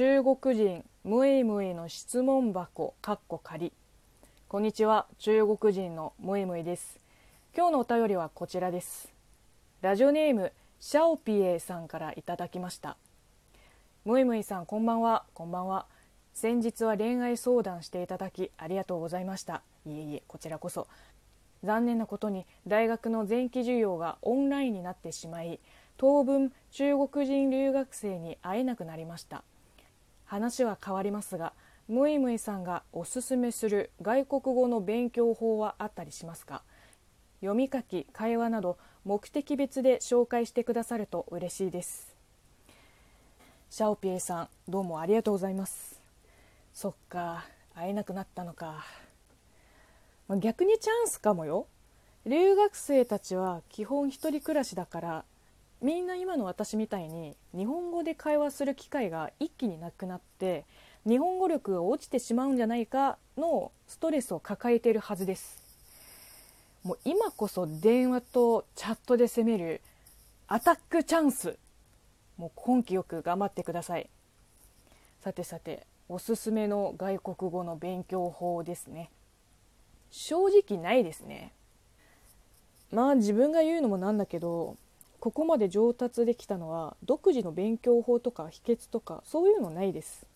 中国人ムイムイの質問箱かっこ仮。こんにちは中国人のムイムイです。今日のお便りはこちらです。ラジオネームシャオピエさんからいただきました。ムイムイさんこんばんは。こんばんは。先日は恋愛相談していただきありがとうございました。いえいえこちらこそ。残念なことに大学の前期授業がオンラインになってしまい当分中国人留学生に会えなくなりました。話は変わりますがムイムイさんがおすすめする外国語の勉強法はあったりしますか？読み書き会話など目的別で紹介してくださると嬉しいです。シャオピエさんどうもありがとうございます。そっか会えなくなったのか。逆にチャンスかもよ。留学生たちは基本一人暮らしだからみんな今の私みたいに日本語で会話する機会が一気になくなって日本語力が落ちてしまうんじゃないかのストレスを抱えているはずです。もう今こそ電話とチャットで攻めるアタックチャンス。もう根気よく頑張ってください。さてさておすすめの外国語の勉強法ですね。正直ないですね。まあ自分が言うのもなんだけどここまで上達できたのは独自の勉強法とか秘訣とかそういうのないです。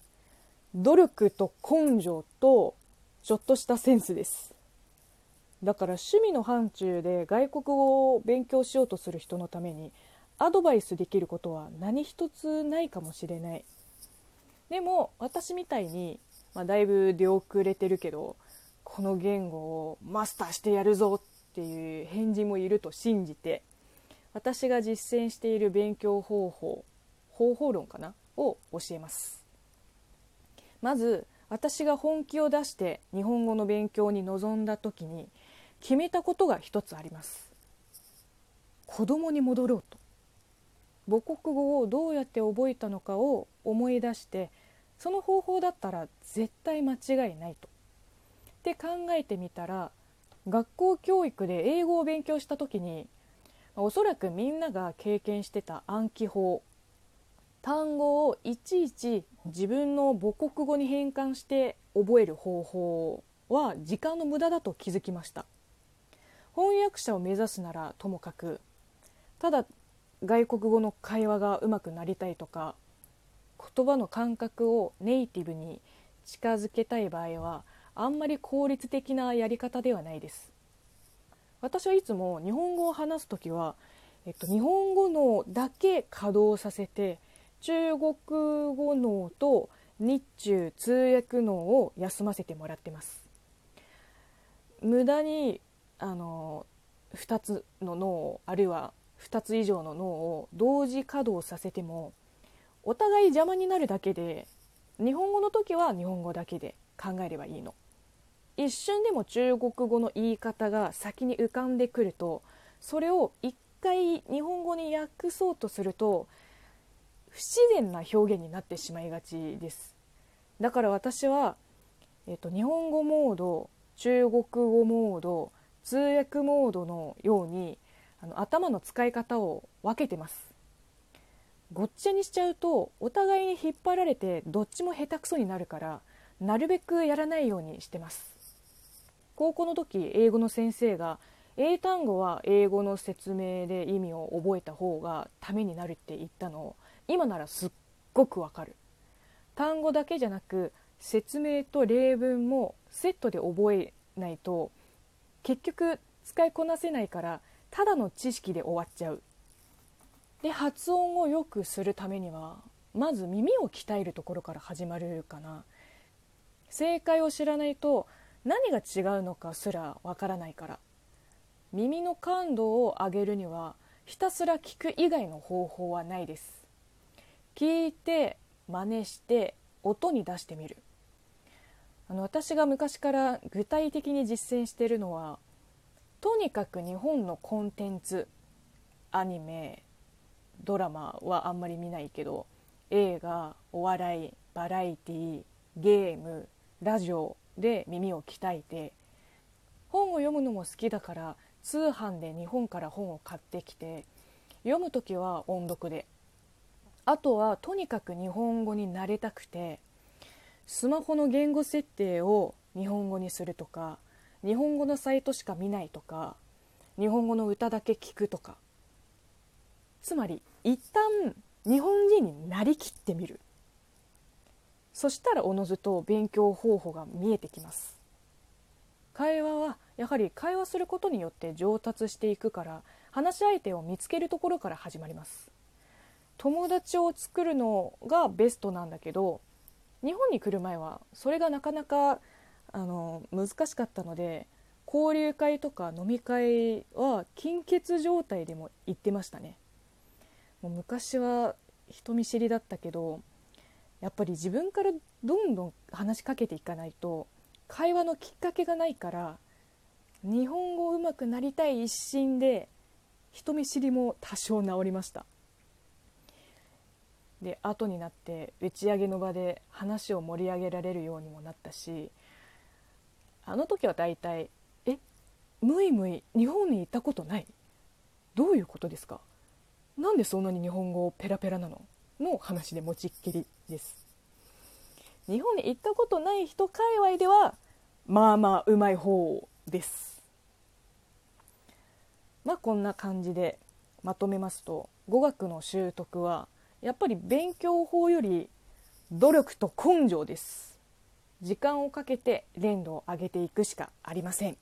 努力と根性とちょっとしたセンスです。だから趣味の範疇で外国語を勉強しようとする人のためにアドバイスできることは何一つないかもしれない。でも私みたいに、まあ、だいぶ出遅れてるけどこの言語をマスターしてやるぞっていう返事もいると信じて私が実践している勉強方法方法論かなを教えます。まず私が本気を出して日本語の勉強に臨んだ時に決めたことが一つあります。子供に戻ろうと。母国語をどうやって覚えたのかを思い出してその方法だったら絶対間違いないと。って考えてみたら学校教育で英語を勉強した時におそらくみんなが経験してた暗記法。単語をいちいち自分の母国語に変換して覚える方法は時間の無駄だと気づきました。翻訳者を目指すならともかくただ外国語の会話がうまくなりたいとか言葉の感覚をネイティブに近づけたい場合はあんまり効率的なやり方ではないです。私はいつも日本語を話す時は、えっと、日本語脳だけ稼働させて中国語脳と日中通訳脳を休ませてもらってます。無駄にあの2つの脳あるいは2つ以上の脳を同時稼働させてもお互い邪魔になるだけで日本語の時は日本語だけで考えればいいの。一瞬でも中国語の言い方が先に浮かんでくるとそれを一回日本語に訳そうとすると不自然な表現になってしまいがちです。だから私は、えっと、日本語モード中国語モード通訳モードのようにあの頭の使い方を分けてます。ごっちゃにしちゃうとお互いに引っ張られてどっちも下手くそになるからなるべくやらないようにしてます。高校の時英語の先生が英単語は英語の説明で意味を覚えた方がためになるって言ったの。を今ならすっごくわかる。単語だけじゃなく説明と例文もセットで覚えないと結局使いこなせないからただの知識で終わっちゃう。で発音を良くするためにはまず耳を鍛えるところから始まるかな。正解を知らないと何が違うのかすらわからないから。耳の感度を上げるにはひたすら聞く以外の方法はないです。聞いて真似して音に出してみる。あの私が昔から具体的に実践しているのはとにかく日本のコンテンツアニメドラマはあんまり見ないけど映画お笑いバラエティーゲームラジオで耳を鍛えて本を読むのも好きだから通販で日本から本を買ってきて読む時は音読であとはとにかく日本語に慣れたくてスマホの言語設定を日本語にするとか日本語のサイトしか見ないとか日本語の歌だけ聞くとか。つまり一旦日本人になりきってみる。そしたらおのずと勉強方法が見えてきます。会話はやはり会話することによって上達していくから話し相手を見つけるところから始まります。友達を作るのがベストなんだけど日本に来る前はそれがなかなかあの難しかったので交流会とか飲み会は金欠状態でも行ってましたね。もう昔は人見知りだったけどやっぱり自分からどんどん話しかけていかないと会話のきっかけがないから日本語上手くなりたい一心で人見知りも多少治りました。で後になって打ち上げの場で話を盛り上げられるようにもなったしあの時は大体「えむいむい日本に行ったことない。どういうことですか？なんでそんなに日本語ペラペラなの?」の話で持ちっきりです。日本に行ったことない人界隈ではまあまあうまい方です。まあこんな感じでまとめますと語学の習得はやっぱり勉強法より努力と根性です。時間をかけて連度を上げていくしかありません。